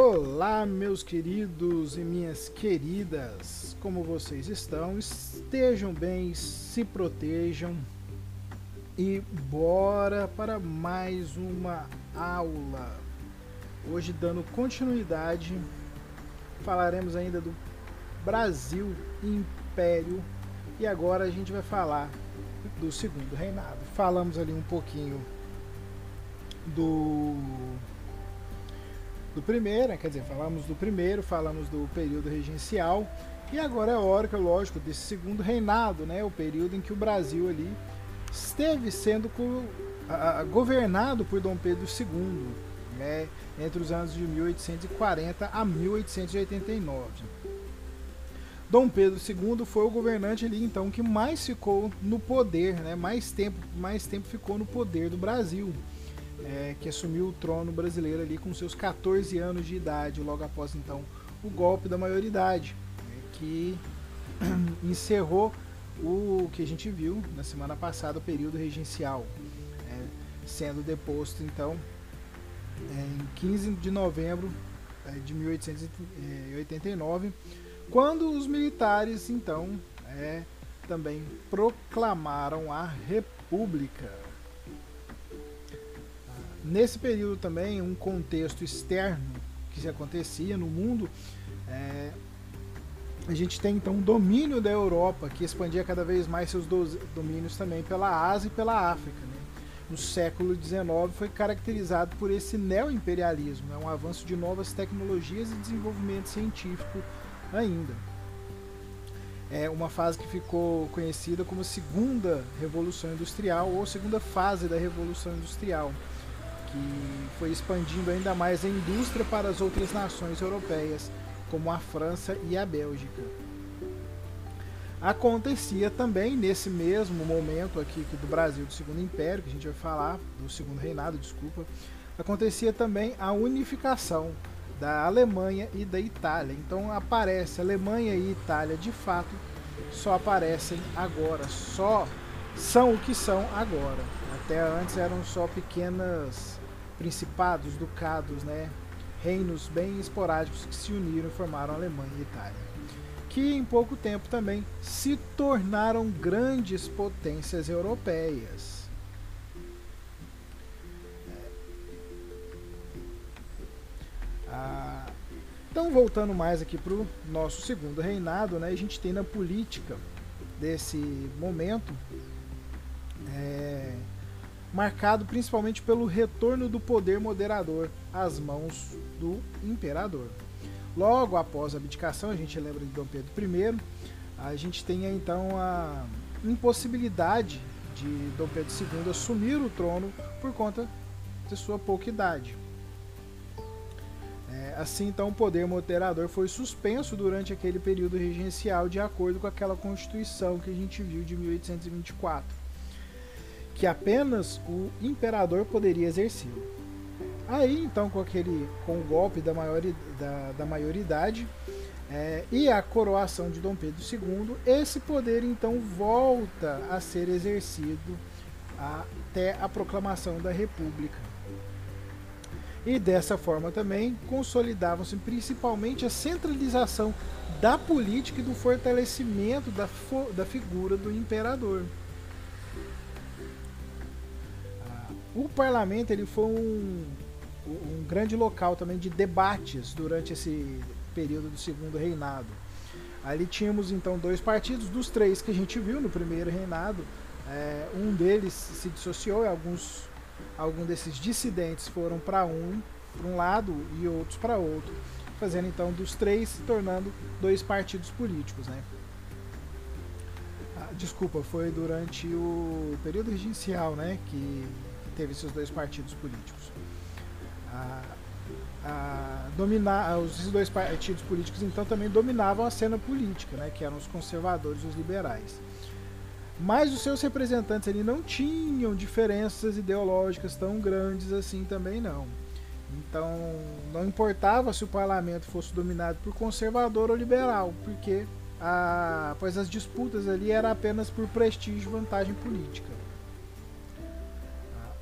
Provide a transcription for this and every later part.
Olá, meus queridos e minhas queridas, como vocês estão? Estejam bem, se protejam e bora para mais uma aula. Hoje, dando continuidade, falaremos ainda do Brasil Império e agora a gente vai falar do segundo reinado. Falamos ali um pouquinho do do primeiro, quer dizer, falamos do primeiro, falamos do período regencial e agora é hora, lógico, desse segundo reinado, né, o período em que o Brasil ali esteve sendo governado por Dom Pedro II, né, entre os anos de 1840 a 1889. Dom Pedro II foi o governante ali então que mais ficou no poder, né, mais tempo, mais tempo ficou no poder do Brasil é, que assumiu o trono brasileiro ali com seus 14 anos de idade, logo após então o golpe da maioridade, né, que encerrou o que a gente viu na semana passada, o período regencial, é, sendo deposto então é, em 15 de novembro é, de 1889, quando os militares então é, também proclamaram a República. Nesse período também, um contexto externo que se acontecia no mundo, é, a gente tem então um domínio da Europa que expandia cada vez mais seus domínios também pela Ásia e pela África. Né? No século XIX foi caracterizado por esse neo-imperialismo, né? um avanço de novas tecnologias e desenvolvimento científico ainda. É uma fase que ficou conhecida como segunda revolução industrial ou segunda fase da revolução industrial que foi expandindo ainda mais a indústria para as outras nações europeias, como a França e a Bélgica. Acontecia também nesse mesmo momento aqui do Brasil do Segundo Império, que a gente vai falar, do Segundo Reinado, desculpa, acontecia também a unificação da Alemanha e da Itália. Então aparece Alemanha e Itália de fato só aparecem agora, só são o que são agora. Até antes eram só pequenas principados, ducados, né, reinos bem esporádicos que se uniram e formaram Alemanha e Itália, que em pouco tempo também se tornaram grandes potências europeias. Ah, então, voltando mais aqui para o nosso segundo reinado, né, a gente tem na política desse momento é, marcado principalmente pelo retorno do poder moderador às mãos do imperador. Logo após a abdicação, a gente lembra de Dom Pedro I, a gente tem então a impossibilidade de Dom Pedro II assumir o trono por conta de sua pouca idade. É, assim, então, o poder moderador foi suspenso durante aquele período regencial de acordo com aquela Constituição que a gente viu de 1824 que apenas o imperador poderia exercer. Aí então com aquele com o golpe da, maior, da, da maioridade é, e a coroação de Dom Pedro II, esse poder então volta a ser exercido até a proclamação da República. E dessa forma também consolidavam-se principalmente a centralização da política e do fortalecimento da, da figura do imperador. O parlamento ele foi um, um grande local também de debates durante esse período do segundo reinado. Ali tínhamos então dois partidos, dos três que a gente viu no primeiro reinado, é, um deles se dissociou e alguns, alguns desses dissidentes foram para um, para um lado e outros para outro, fazendo então dos três se tornando dois partidos políticos, né? Ah, desculpa, foi durante o período regencial, né, que teve esses dois partidos políticos. A, a dominar, esses dois partidos políticos então também dominavam a cena política, né, que eram os conservadores e os liberais. Mas os seus representantes ali não tinham diferenças ideológicas tão grandes assim também não. Então não importava se o parlamento fosse dominado por conservador ou liberal, porque a, pois as disputas ali eram apenas por prestígio e vantagem política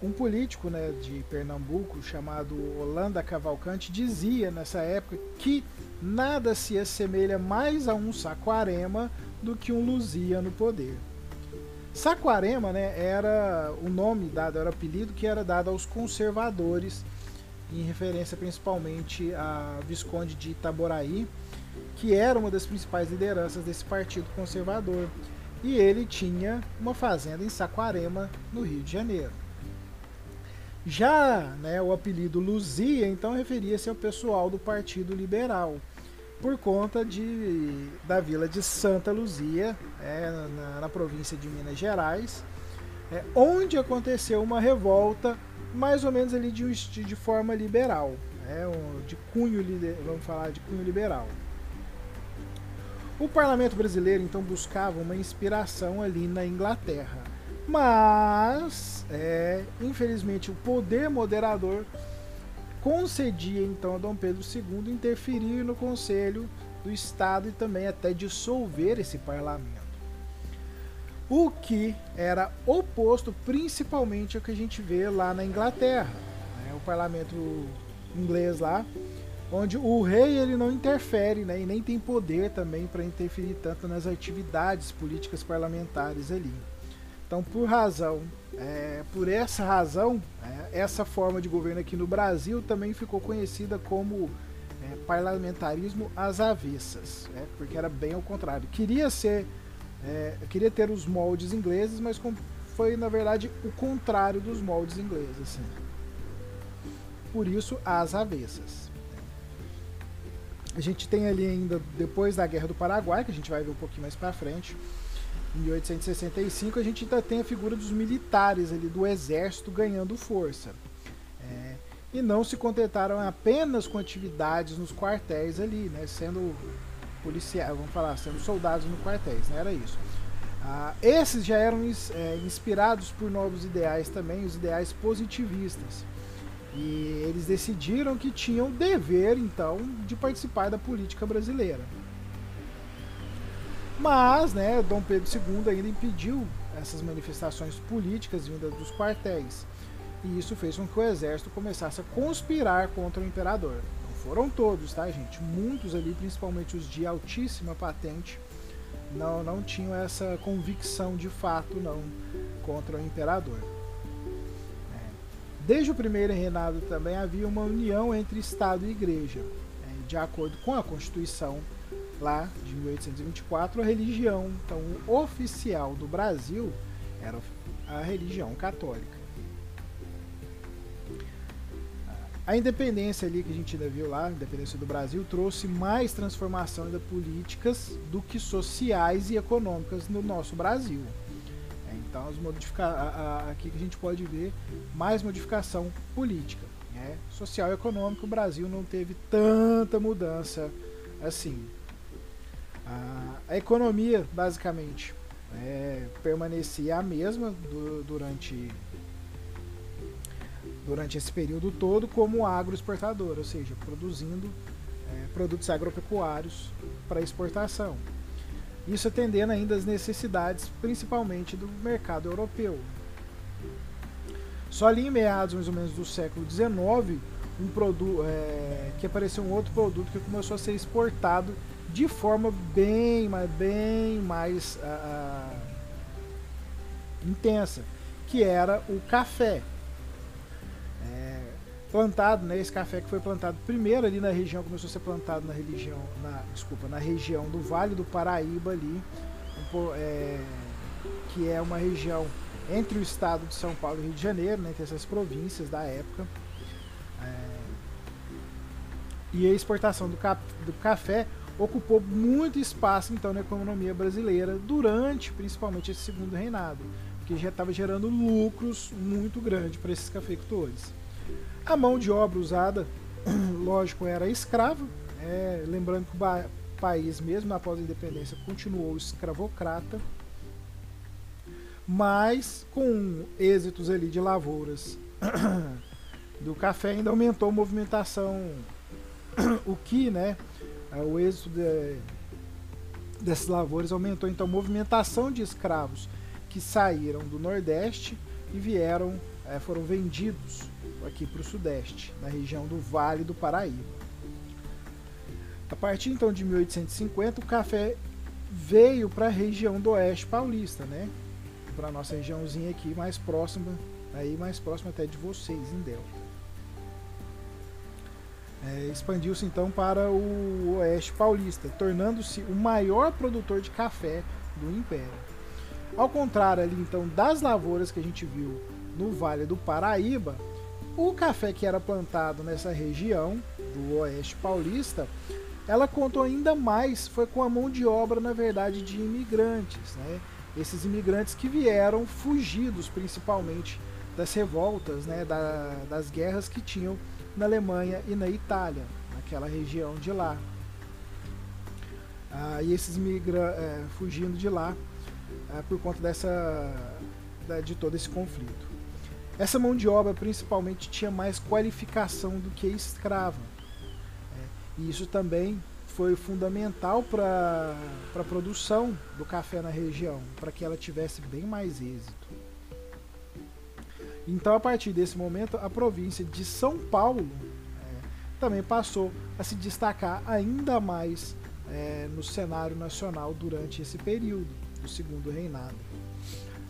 um político né, de Pernambuco chamado Holanda Cavalcante dizia nessa época que nada se assemelha mais a um Saquarema do que um Luzia no poder. Saquarema né, era o nome dado, era o apelido que era dado aos conservadores, em referência principalmente a Visconde de Itaboraí, que era uma das principais lideranças desse partido conservador. E ele tinha uma fazenda em Saquarema, no Rio de Janeiro. Já né, o apelido Luzia, então, referia-se ao pessoal do Partido Liberal, por conta de, da vila de Santa Luzia, é, na, na, província de Minas Gerais, é, onde aconteceu uma revolta, mais ou menos ali de, de forma liberal, é, de cunho, vamos falar de cunho liberal. O parlamento brasileiro então buscava uma inspiração ali na Inglaterra, mas é, infelizmente o poder moderador concedia então a Dom Pedro II interferir no Conselho do Estado e também até dissolver esse parlamento. O que era oposto principalmente ao que a gente vê lá na Inglaterra, né? o parlamento inglês lá onde o rei ele não interfere né, e nem tem poder também para interferir tanto nas atividades políticas parlamentares ali. Então, por razão, é, por essa razão, é, essa forma de governo aqui no Brasil também ficou conhecida como é, parlamentarismo às avessas, né, porque era bem ao contrário. Queria ser, é, queria ter os moldes ingleses, mas foi na verdade o contrário dos moldes ingleses. Assim. Por isso, às avessas. A gente tem ali ainda, depois da Guerra do Paraguai, que a gente vai ver um pouquinho mais para frente, 1865, a gente ainda tem a figura dos militares ali, do exército ganhando força. É, e não se contentaram apenas com atividades nos quartéis ali, né, sendo policiais, vamos falar, sendo soldados no quartéis, não era isso. Ah, esses já eram é, inspirados por novos ideais também, os ideais positivistas. E eles decidiram que tinham dever, então, de participar da política brasileira. Mas, né, Dom Pedro II ainda impediu essas manifestações políticas vindas dos quartéis. E isso fez com que o exército começasse a conspirar contra o imperador. Não foram todos, tá, gente? Muitos ali, principalmente os de altíssima patente, não, não tinham essa convicção de fato, não, contra o imperador. Desde o primeiro reinado também havia uma união entre Estado e Igreja. É, de acordo com a Constituição lá de 1824, a religião então, oficial do Brasil era a religião católica. A independência ali que a gente ainda viu lá, a independência do Brasil, trouxe mais transformação ainda políticas do que sociais e econômicas no nosso Brasil. Então, as modifica a, aqui que a gente pode ver mais modificação política. Né? Social e econômico, o Brasil não teve tanta mudança assim. A, a economia, basicamente, é, permanecia a mesma do, durante, durante esse período todo como agroexportador, ou seja, produzindo é, produtos agropecuários para exportação. Isso atendendo ainda às necessidades, principalmente do mercado europeu. Só ali em meados mais ou menos do século XIX, um produto é, que apareceu um outro produto que começou a ser exportado de forma bem, mas bem mais uh, intensa, que era o café plantado, né, esse café que foi plantado primeiro ali na região, começou a ser plantado na região, na, desculpa, na região do Vale do Paraíba ali, um, é, que é uma região entre o estado de São Paulo e Rio de Janeiro, né, entre essas províncias da época. É, e a exportação do, cap, do café ocupou muito espaço então na economia brasileira durante principalmente esse segundo reinado, que já estava gerando lucros muito grandes para esses cafeicultores. A mão de obra usada, lógico, era escrava, é, lembrando que o país, mesmo após a independência, continuou escravocrata, mas com êxitos ali de lavouras do café ainda aumentou a movimentação, o que, né, o êxito de, dessas lavouras aumentou então a movimentação de escravos que saíram do Nordeste e vieram é, foram vendidos aqui para o Sudeste, na região do Vale do Paraíba. A partir então de 1850, o café veio para a região do Oeste Paulista, né? Para nossa regiãozinha aqui mais próxima, aí mais próxima até de vocês, em Delta. É, expandiu-se então para o Oeste Paulista, tornando-se o maior produtor de café do Império. Ao contrário ali então das lavouras que a gente viu no Vale do Paraíba, o café que era plantado nessa região do Oeste Paulista, ela contou ainda mais foi com a mão de obra, na verdade, de imigrantes, né? Esses imigrantes que vieram fugidos, principalmente das revoltas, né? Da, das guerras que tinham na Alemanha e na Itália, naquela região de lá. Ah, e esses imigrantes é, fugindo de lá é, por conta dessa da, de todo esse conflito. Essa mão de obra principalmente tinha mais qualificação do que escrava. É, e isso também foi fundamental para a produção do café na região, para que ela tivesse bem mais êxito. Então, a partir desse momento, a província de São Paulo é, também passou a se destacar ainda mais é, no cenário nacional durante esse período do segundo reinado.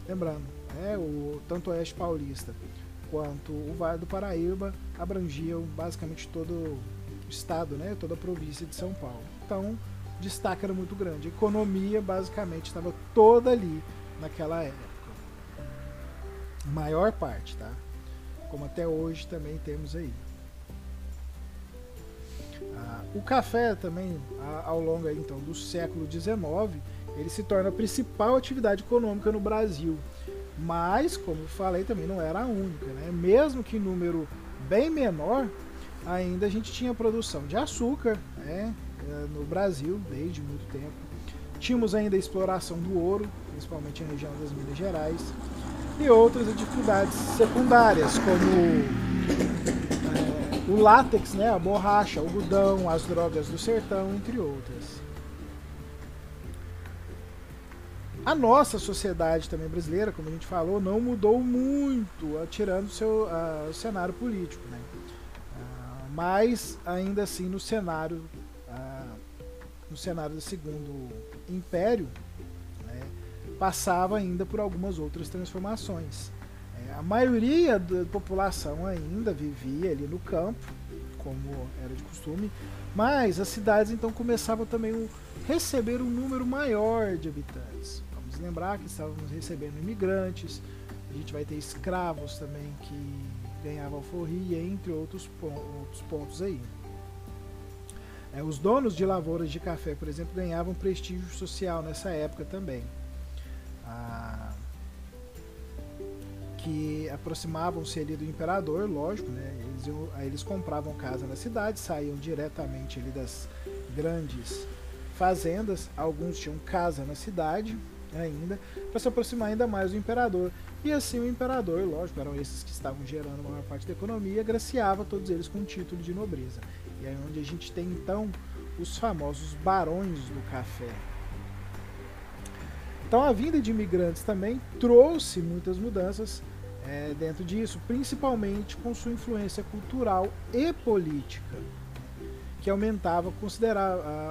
Lembrando, é, o, tanto o Oeste Paulista quanto o Vale do Paraíba abrangiam basicamente todo o estado, né, toda a província de São Paulo. Então, o destaque era muito grande. A economia basicamente estava toda ali naquela época. Maior parte, tá? Como até hoje também temos aí. Ah, o café também, ao longo aí, então, do século XIX, ele se torna a principal atividade econômica no Brasil. Mas, como falei, também não era a única. Né? Mesmo que em número bem menor, ainda a gente tinha produção de açúcar né? Eh, no Brasil desde muito tempo. Tínhamos ainda a exploração do ouro, principalmente na região das Minas Gerais, e outras dificuldades secundárias, como é, o látex, né? a borracha, o algodão, as drogas do sertão, entre outras. A nossa sociedade também brasileira, como a gente falou, não mudou muito, tirando o seu uh, cenário político. Né? Uh, mas ainda assim no cenário, uh, no cenário do segundo império, passava ainda por algumas outras transformações. É, a maioria da população ainda vivia ali no campo, como era de costume, mas as cidades então começavam também a receber um número maior de habitantes lembrar que estávamos recebendo imigrantes, a gente vai ter escravos também que ganhavam alforria, entre outros, outros pontos aí. É, os donos de lavouras de café, por exemplo, ganhavam prestígio social nessa época também. Ah, que aproximavam-se ali do imperador, lógico, né? Eles, iam, aí eles compravam casa na cidade, saíam diretamente ali das grandes fazendas, alguns tinham casa na cidade, ainda, para se aproximar ainda mais do imperador. E assim o imperador, lógico, eram esses que estavam gerando a maior parte da economia, graciava todos eles com título de nobreza. E é onde a gente tem então os famosos barões do café. Então a vinda de imigrantes também trouxe muitas mudanças é, dentro disso, principalmente com sua influência cultural e política que aumentava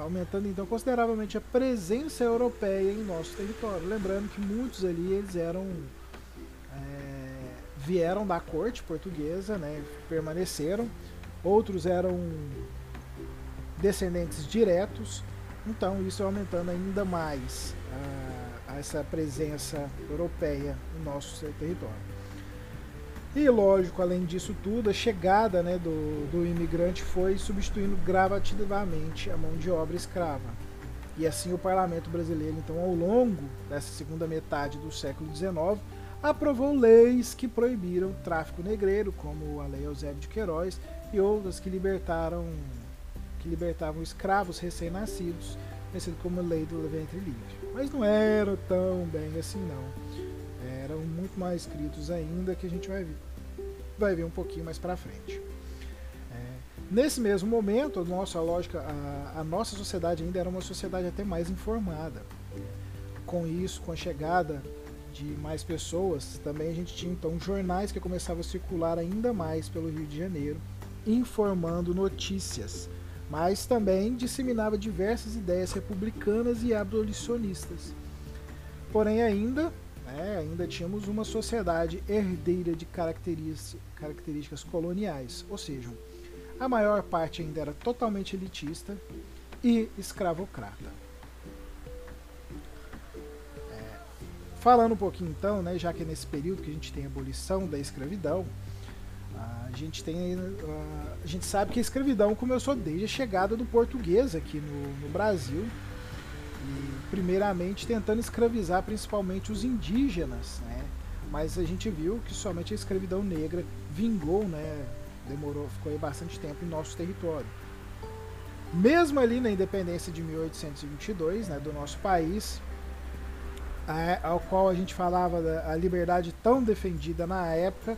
aumentando então consideravelmente a presença europeia em nosso território. Lembrando que muitos ali eles eram é, vieram da corte portuguesa, né, permaneceram, outros eram descendentes diretos, então isso aumentando ainda mais a, essa presença europeia no nosso território. E lógico, além disso tudo, a chegada né, do, do imigrante foi substituindo gradativamente a mão de obra escrava. E assim o parlamento brasileiro, então, ao longo dessa segunda metade do século XIX, aprovou leis que proibiram o tráfico negreiro, como a Lei Eusébio de Queiroz, e outras que libertaram que libertavam escravos recém-nascidos, conhecido como Lei do Ventre Livre. Mas não era tão bem assim não eram muito mais escritos ainda que a gente vai ver, vai ver um pouquinho mais para frente. É, nesse mesmo momento, a nossa lógica, a, a, nossa sociedade ainda era uma sociedade até mais informada. Com isso, com a chegada de mais pessoas, também a gente tinha então jornais que começavam a circular ainda mais pelo Rio de Janeiro, informando notícias, mas também disseminava diversas ideias republicanas e abolicionistas. Porém, ainda, né, ainda tínhamos uma sociedade herdeira de características coloniais, ou seja, a maior parte ainda era totalmente elitista e escravocrata. Falando um pouquinho então, né, já que é nesse período que a gente tem a abolição da escravidão, a gente tem a gente sabe que a escravidão começou desde a chegada do português aqui no, no Brasil e primeiramente tentando escravizar principalmente os indígenas, né? Mas a gente viu que somente a escravidão negra vingou, né? Demorou, ficou aí bastante tempo em nosso território. Mesmo ali na independência de 1822, né, do nosso país, ao qual a gente falava da liberdade tão defendida na época,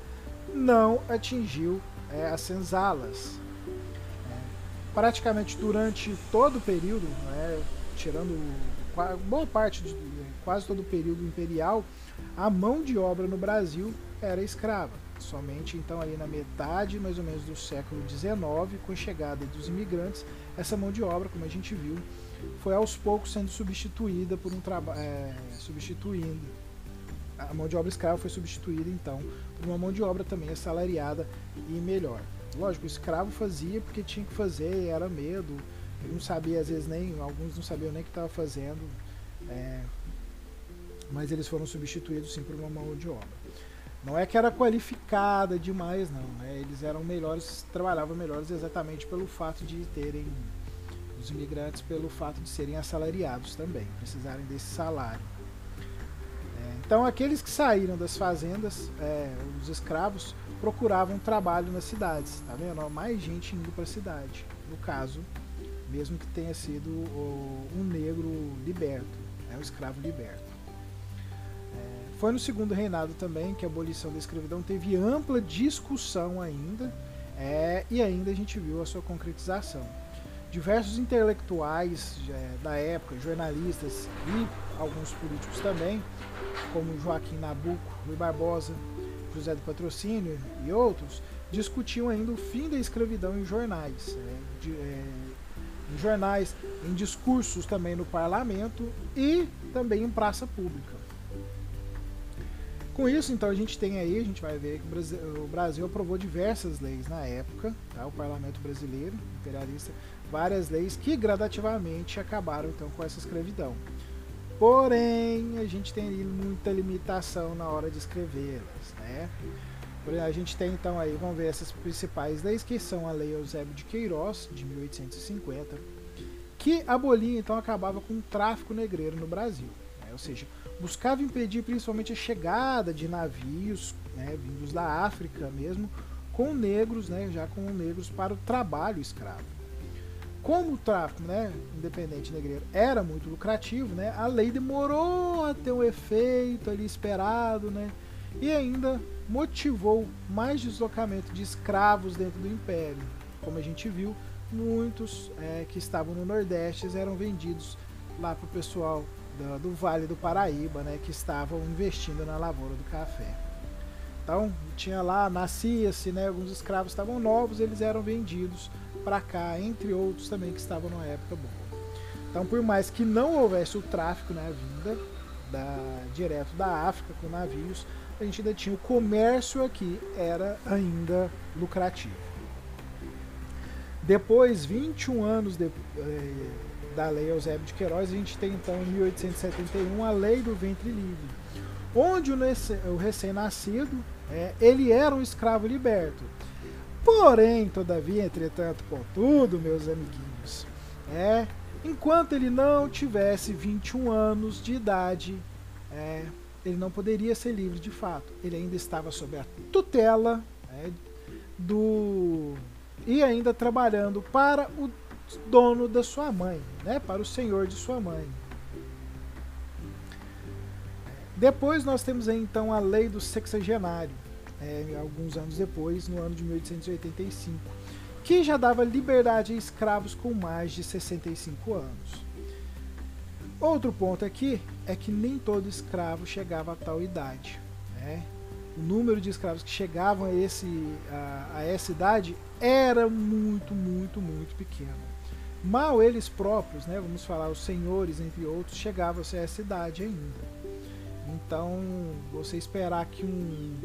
não atingiu é, as senzalas. Praticamente durante todo o período, né, tirando boa parte, de, quase todo o período imperial, a mão de obra no Brasil era escrava. Somente então aí na metade mais ou menos do século XIX, com a chegada dos imigrantes, essa mão de obra, como a gente viu, foi aos poucos sendo substituída por um trabalho. É, substituindo. A mão de obra escrava foi substituída então por uma mão de obra também assalariada e melhor. Lógico, o escravo fazia porque tinha que fazer, era medo, não sabia, às vezes nem, alguns não sabiam nem o que estava fazendo, é, mas eles foram substituídos sim por uma mão de obra. Não é que era qualificada demais, não, né? eles eram melhores, trabalhavam melhores exatamente pelo fato de terem os imigrantes pelo fato de serem assalariados também, precisarem desse salário. Então, aqueles que saíram das fazendas, é, os escravos, procuravam trabalho nas cidades, tá vendo? Mais gente indo para a cidade. No caso, mesmo que tenha sido o, um negro liberto, né, um escravo liberto. É, foi no segundo reinado também que a abolição da escravidão teve ampla discussão ainda, é, e ainda a gente viu a sua concretização diversos intelectuais é, da época, jornalistas e alguns políticos também, como Joaquim Nabuco, Rui Barbosa, José do Patrocínio e outros, discutiam ainda o fim da escravidão em jornais, né, de, é, em jornais, em discursos também no parlamento e também em praça pública. Com isso, então, a gente tem aí, a gente vai ver que o Brasil, o Brasil aprovou diversas leis na época, tá? o parlamento brasileiro, imperialista, várias leis que gradativamente acabaram então com essa escravidão. Porém, a gente tem muita limitação na hora de escrevê-las, né? A gente tem então aí, vamos ver essas principais leis, que são a Lei Eusébio de Queiroz, de 1850, que abolia então acabava com o tráfico negreiro no Brasil. Né? Ou seja, buscava impedir principalmente a chegada de navios né, vindos da África mesmo, com negros, né, já com negros para o trabalho escravo como o tráfico né, independente negreiro era muito lucrativo, né, a lei demorou a ter um efeito ali esperado, né, e ainda motivou mais deslocamento de escravos dentro do império. Como a gente viu, muitos é, que estavam no Nordeste eram vendidos lá para o pessoal do, do, Vale do Paraíba, né, que estavam investindo na lavoura do café. Então, tinha lá, nascia-se, né, alguns escravos estavam novos, eles eram vendidos para cá, entre outros também que estavam numa época boa. Então, por mais que não houvesse o tráfico na vinda da, direto da África com navios, a gente ainda tinha o comércio aqui, era ainda lucrativo. Depois, 21 anos de, eh, da Lei Eusébio de Queiroz, a gente tem então em 1871 a Lei do Ventre Livre, onde o, recém-nascido eh, ele era um escravo liberto Porém, todavia, entretanto, contudo, meus amiguinhos, é, enquanto ele não tivesse 21 anos de idade, é, ele não poderia ser livre de fato. Ele ainda estava sob a tutela é, do e ainda trabalhando para o dono da sua mãe, né, para o senhor de sua mãe. Depois nós temos então a lei do sexagenário é, alguns anos depois, no ano de 1885, que já dava liberdade a escravos com mais de 65 anos. Outro ponto aqui é que nem todo escravo chegava a tal idade. Né? O número de escravos que chegavam a, esse, a, a essa idade era muito, muito, muito pequeno. Mal eles próprios, né, vamos falar os senhores entre outros, chegavam a essa idade ainda. Então, você esperar que um,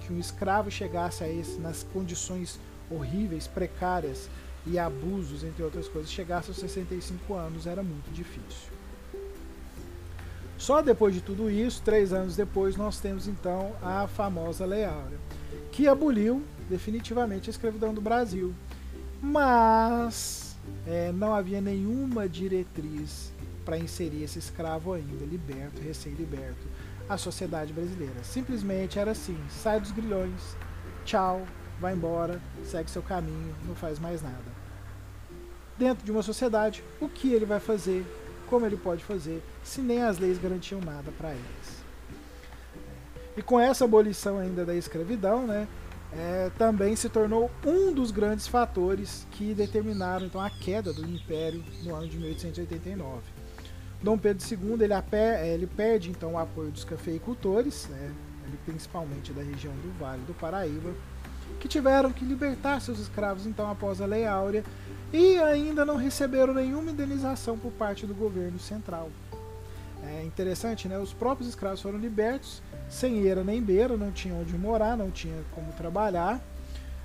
que um escravo chegasse a esse nas condições horríveis, precárias e abusos, entre outras coisas, chegasse aos 65 anos era muito difícil. Só depois de tudo isso, três anos depois, nós temos então a famosa Lei Áurea, que aboliu definitivamente a escravidão do Brasil. Mas é, não havia nenhuma diretriz para inserir esse escravo ainda, liberto, recém-liberto, à sociedade brasileira. Simplesmente era assim: sai dos grilhões, tchau, vai embora, segue seu caminho, não faz mais nada. Dentro de uma sociedade, o que ele vai fazer, como ele pode fazer, se nem as leis garantiam nada para eles. E com essa abolição ainda da escravidão, né, é, também se tornou um dos grandes fatores que determinaram então a queda do Império no ano de 1889. Dom Pedro II ele, ele perde então o apoio dos cafeicultores, né, principalmente da região do Vale do Paraíba, que tiveram que libertar seus escravos então após a Lei Áurea e ainda não receberam nenhuma indenização por parte do governo central. É interessante, né? Os próprios escravos foram libertos, sem eira nem beira, não tinham onde morar, não tinha como trabalhar.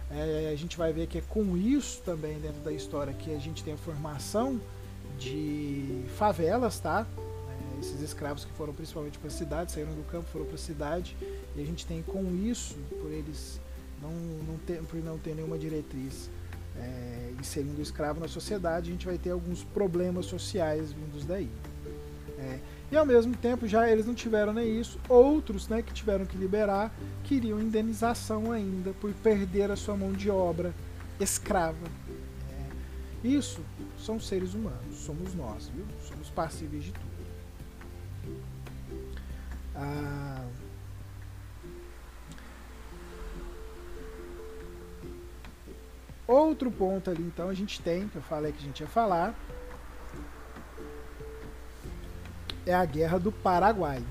É, a gente vai ver que é com isso também dentro da história que a gente tem a formação de favelas, tá? É, esses escravos que foram principalmente para a cidade, saíram do campo, foram para a cidade, e a gente tem com isso, por eles não, não ter, por não ter nenhuma diretriz é, inserindo o escravo na sociedade, a gente vai ter alguns problemas sociais vindos daí. É, e ao mesmo tempo, já eles não tiveram nem isso, outros né, que tiveram que liberar queriam indenização ainda por perder a sua mão de obra escrava. É, isso são seres humanos, somos nós, viu? Somos passíveis de tudo. Ah, Outro ponto ali, então, a gente tem, que eu falei que a gente ia falar, é a Guerra do Paraguai.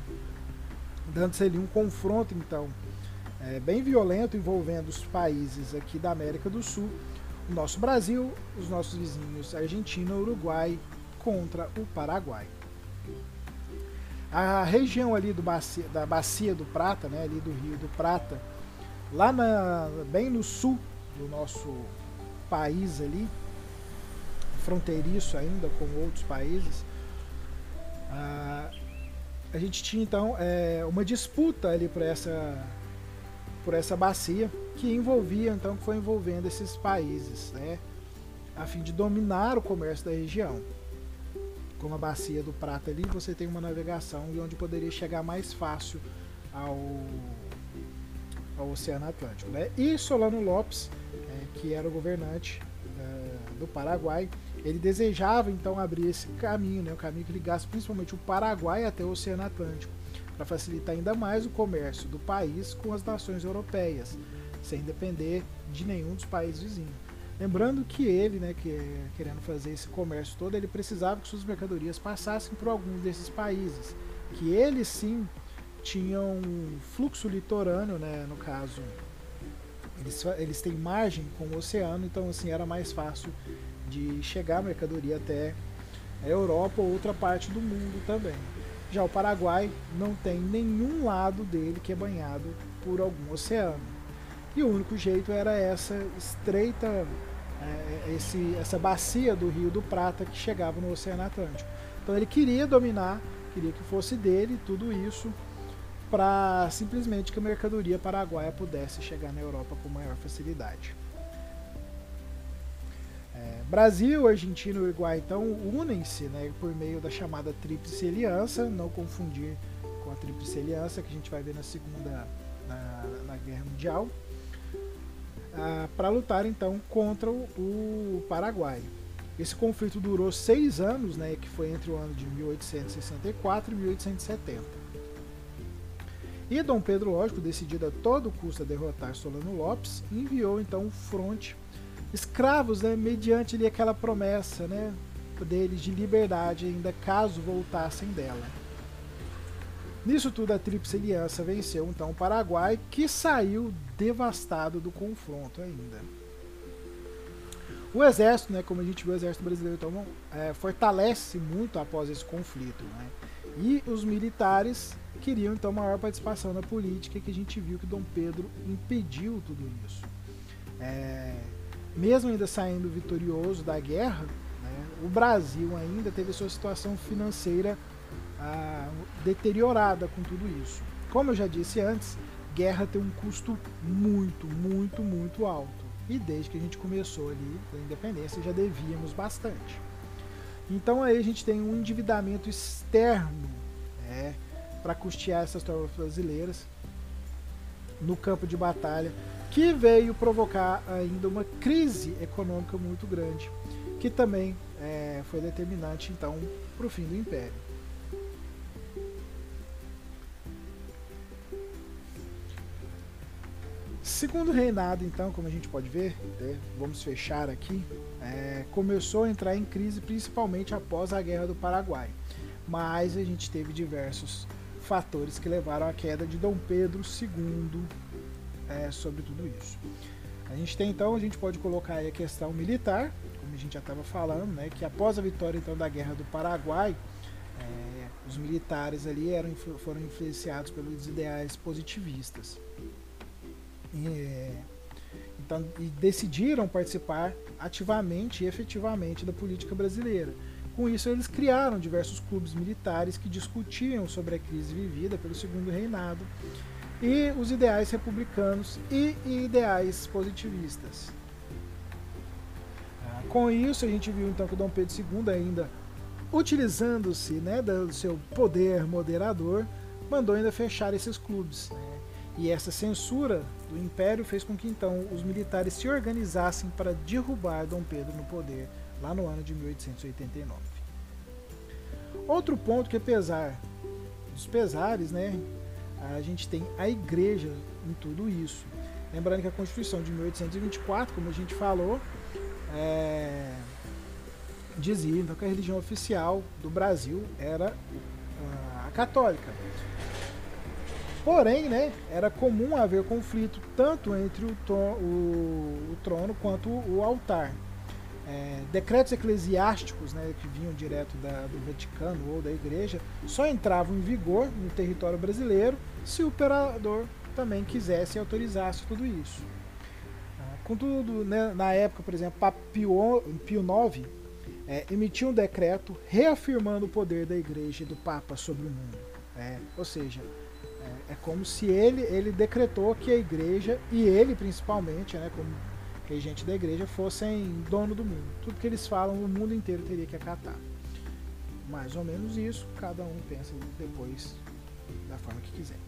Dando-se ali um confronto, então, é, bem violento envolvendo os países aqui da América do Sul, o nosso Brasil, os nossos vizinhos Argentina, Uruguai contra o Paraguai. A região ali do bacia, da Bacia do Prata, né, ali do Rio do Prata, lá na, bem no sul do nosso país ali, fronteiriço ainda com outros países, ah, a gente tinha então é, uma disputa ali por essa, por essa bacia que envolvia então foi envolvendo esses países, né, a fim de dominar o comércio da região. Como a bacia do Prata ali, você tem uma navegação e onde poderia chegar mais fácil ao, ao Oceano Atlântico. Né? E Solano Lopes que era o governante uh, do Paraguai, ele desejava então abrir esse caminho, né, o caminho que ligasse principalmente o Paraguai até o Oceano Atlântico, para facilitar ainda mais o comércio do país com as nações europeias, sem depender de nenhum dos países vizinhos. Lembrando que ele, né, que querendo fazer esse comércio todo, ele precisava que suas mercadorias passassem por alguns desses países, que eles sim tinham um fluxo litorâneo, né, no caso eles, eles têm margem com o oceano, então assim era mais fácil de chegar a mercadoria até a Europa ou outra parte do mundo também. Já o Paraguai não tem nenhum lado dele que é banhado por algum oceano. E o único jeito era essa estreita, é, esse, essa bacia do Rio do Prata que chegava no Oceano Atlântico. Então ele queria dominar, queria que fosse dele tudo isso para simplesmente que a mercadoria paraguaia pudesse chegar na Europa com maior facilidade. É, Brasil, Argentina e Uruguai então unem-se né, por meio da chamada Tríplice Aliança, não confundir com a Tríplice Aliança que a gente vai ver na Segunda na, na Guerra Mundial, ah, para lutar então contra o, o Paraguai. Esse conflito durou seis anos, né, que foi entre o ano de 1864 e 1870. E Dom Pedro, lógico, decidido a todo custo a derrotar Solano Lopes, enviou então um fronte escravos, né, mediante ali aquela promessa, né, deles de liberdade ainda caso voltassem dela. Nisso tudo, a Tríplice Aliança venceu então o Paraguai, que saiu devastado do confronto ainda. O exército, né, como a gente viu, o exército brasileiro então, é, fortalece muito após esse conflito. Né? E os militares queriam então maior participação na política, que a gente viu que Dom Pedro impediu tudo isso. É, mesmo ainda saindo vitorioso da guerra, né, o Brasil ainda teve sua situação financeira ah, deteriorada com tudo isso. Como eu já disse antes, guerra tem um custo muito, muito, muito alto. E desde que a gente começou ali a independência já devíamos bastante. Então aí a gente tem um endividamento externo né, para custear essas tropas brasileiras no campo de batalha, que veio provocar ainda uma crise econômica muito grande, que também é, foi determinante então para o fim do Império. Segundo reinado, então, como a gente pode ver, né, vamos fechar aqui, é, começou a entrar em crise principalmente após a Guerra do Paraguai. Mas a gente teve diversos fatores que levaram à queda de Dom Pedro II é, sobre tudo isso. A gente tem então, a gente pode colocar aí a questão militar, como a gente já estava falando, né, que após a vitória então da Guerra do Paraguai, é, os militares ali eram, foram influenciados pelos ideais positivistas. É, então, e decidiram participar ativamente e efetivamente da política brasileira. Com isso, eles criaram diversos clubes militares que discutiam sobre a crise vivida pelo segundo reinado e os ideais republicanos e ideais positivistas. Ah, com isso, a gente viu então que Dom Pedro II, ainda utilizando-se né, do seu poder moderador, mandou ainda fechar esses clubes. Né? E essa censura do Império fez com que então os militares se organizassem para derrubar Dom Pedro no poder lá no ano de 1889. Outro ponto que apesar dos pesares, né, a gente tem a igreja em tudo isso. Lembrando que a Constituição de 1824, como a gente falou, é, dizia então, que a religião oficial do Brasil era a católica. Porém, né, era comum haver conflito tanto entre o, o, o trono quanto o altar. É, decretos eclesiásticos né, que vinham direto da, do Vaticano ou da Igreja só entravam em vigor no território brasileiro se o imperador também quisesse e autorizasse tudo isso. Ah, contudo, né, na época, por exemplo, Papa Pio, Pio IX é, emitiu um decreto reafirmando o poder da Igreja e do Papa sobre o mundo. É, ou seja, é, é, como se ele, ele decretou que a igreja, e ele principalmente, né, como regente da igreja, fossem dono do mundo. Tudo que eles falam, o mundo inteiro teria que acatar. Mais ou menos isso, cada um pensa depois da forma que quiser.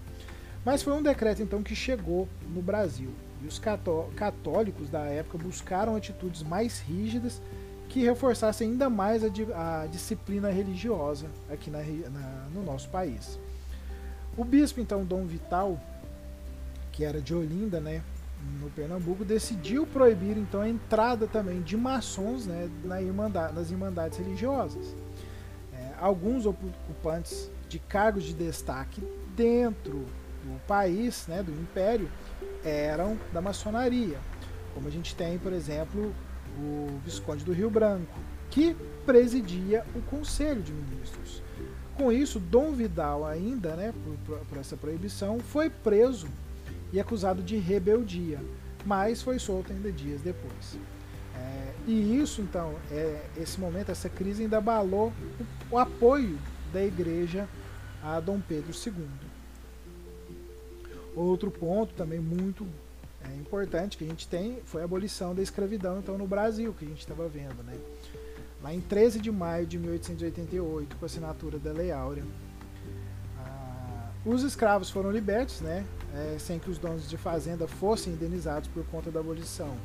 Mas foi um decreto então que chegou no Brasil. E os católicos da época buscaram atitudes mais rígidas que reforçassem ainda mais a, a disciplina religiosa aqui na, na, no nosso país. O bispo, então, Dom Vital, que era de Olinda, né, no Pernambuco, decidiu proibir então a entrada também de maçons né, na nas irmandades religiosas. É, alguns ocupantes de cargos de destaque dentro do país, né, do império, eram da maçonaria. Como a gente tem, por exemplo, o Visconde do Rio Branco, que presidia o Conselho de Ministros. Com isso, Dom Vidal, ainda né, por, por essa proibição, foi preso e acusado de rebeldia, mas foi solto ainda dias depois. É, e isso, então, é, esse momento, essa crise ainda abalou o, o apoio da igreja a Dom Pedro II. Outro ponto também muito é, importante que a gente tem foi a abolição da escravidão então no Brasil, que a gente estava vendo, né? lá em 13 de maio de 1888, com a assinatura da Lei Áurea. Ah, os escravos foram libertos, né, é, sem que os donos de fazenda fossem indenizados por conta da abolição.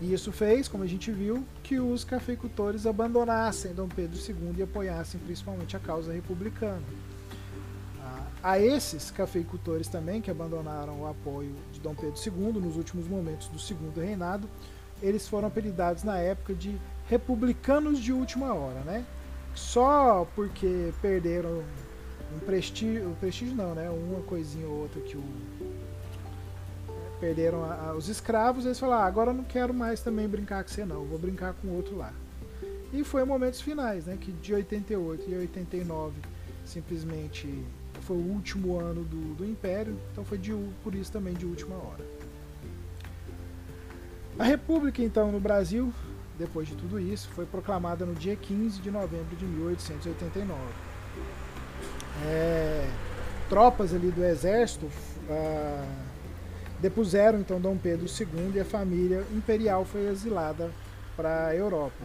E isso fez, como a gente viu, que os cafeicultores abandonassem Dom Pedro II e apoiassem principalmente a causa republicana. Ah, a esses cafeicultores também, que abandonaram o apoio de Dom Pedro II nos últimos momentos do segundo reinado, eles foram apelidados na época de republicanos de última hora, né? Só porque perderam um prestígio, um prestígio não, né? Uma coisinha ou outra que o perderam a, a, os escravos, eles falaram: ah, agora não quero mais também brincar com você não, vou brincar com outro lá. E foi momentos finais, né? Que de 88 e 89 simplesmente foi o último ano do, do Império, então foi de, por isso também de última hora. A República, então, no Brasil, depois de tudo isso, foi proclamada no dia 15 de novembro de 1889. É, tropas ali do exército ah, depuseram então Dom Pedro II e a família imperial foi exilada para a Europa.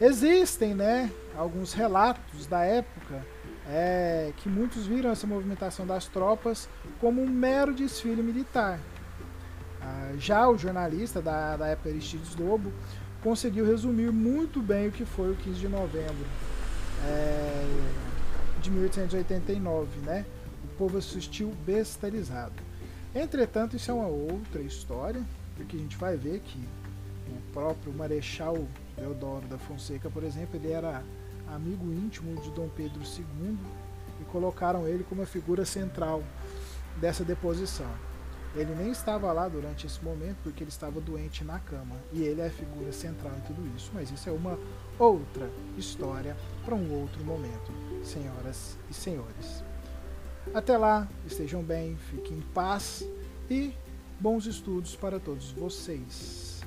Existem, né, alguns relatos da época é, que muitos viram essa movimentação das tropas como um mero desfile militar. Ah, já o jornalista da, da época Aristides Lobo conseguiu resumir muito bem o que foi o 15 de novembro é, de 1889, né? O povo assistiu bestializado. Entretanto, isso é uma outra história, porque a gente vai ver que o próprio Marechal Deodoro da Fonseca, por exemplo, ele era amigo íntimo de Dom Pedro II e colocaram ele como a figura central dessa deposição. Ele nem estava lá durante esse momento porque ele estava doente na cama e ele é a figura central em tudo isso, mas isso é uma outra história para um outro momento, senhoras e senhores. Até lá, estejam bem, fiquem em paz e bons estudos para todos vocês.